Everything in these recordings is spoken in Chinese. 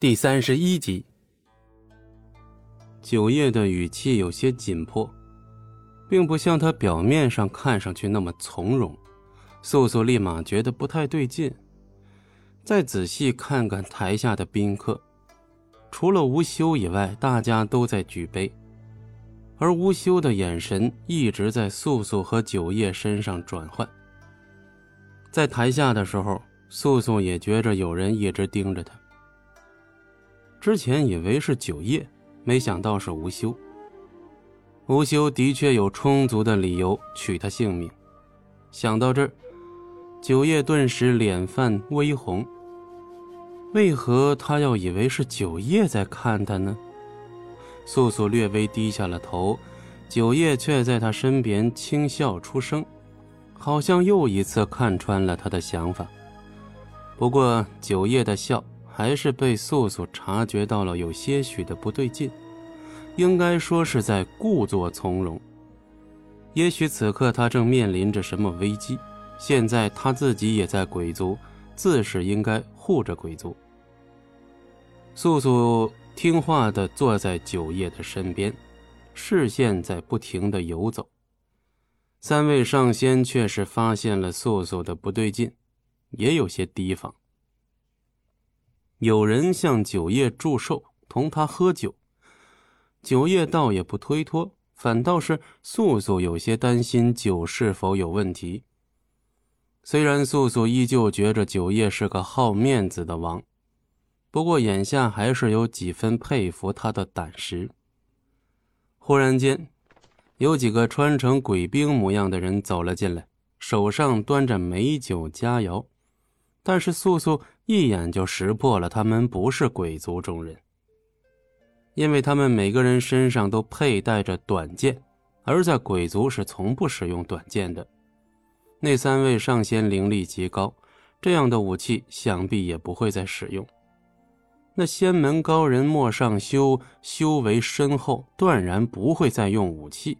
第三十一集，九叶的语气有些紧迫，并不像他表面上看上去那么从容。素素立马觉得不太对劲，再仔细看看台下的宾客，除了吴修以外，大家都在举杯，而吴修的眼神一直在素素和九叶身上转换。在台下的时候，素素也觉着有人一直盯着他。之前以为是九叶，没想到是吴修。吴修的确有充足的理由取他性命。想到这儿，九叶顿时脸泛微红。为何他要以为是九叶在看他呢？素素略微低下了头，九叶却在他身边轻笑出声，好像又一次看穿了他的想法。不过九叶的笑。还是被素素察觉到了有些许的不对劲，应该说是在故作从容。也许此刻他正面临着什么危机，现在他自己也在鬼族，自是应该护着鬼族。素素听话的坐在九叶的身边，视线在不停的游走。三位上仙却是发现了素素的不对劲，也有些提防。有人向九叶祝寿，同他喝酒。九叶倒也不推脱，反倒是素素有些担心酒是否有问题。虽然素素依旧觉着九叶是个好面子的王，不过眼下还是有几分佩服他的胆识。忽然间，有几个穿成鬼兵模样的人走了进来，手上端着美酒佳肴。但是素素一眼就识破了，他们不是鬼族中人，因为他们每个人身上都佩戴着短剑，而在鬼族是从不使用短剑的。那三位上仙灵力极高，这样的武器想必也不会再使用。那仙门高人莫上修修为深厚，断然不会再用武器。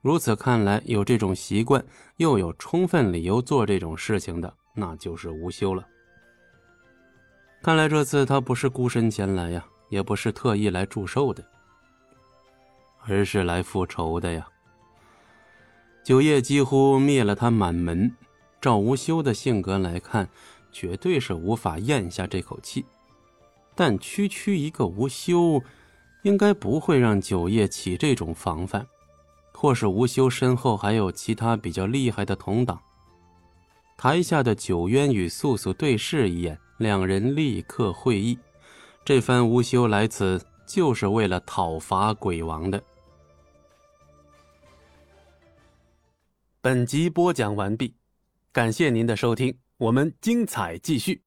如此看来，有这种习惯，又有充分理由做这种事情的。那就是无休了。看来这次他不是孤身前来呀，也不是特意来祝寿的，而是来复仇的呀。九叶几乎灭了他满门，照无休的性格来看，绝对是无法咽下这口气。但区区一个无休，应该不会让九叶起这种防范，或是无休身后还有其他比较厉害的同党。台下的九渊与素素对视一眼，两人立刻会意。这番无休来此，就是为了讨伐鬼王的。本集播讲完毕，感谢您的收听，我们精彩继续。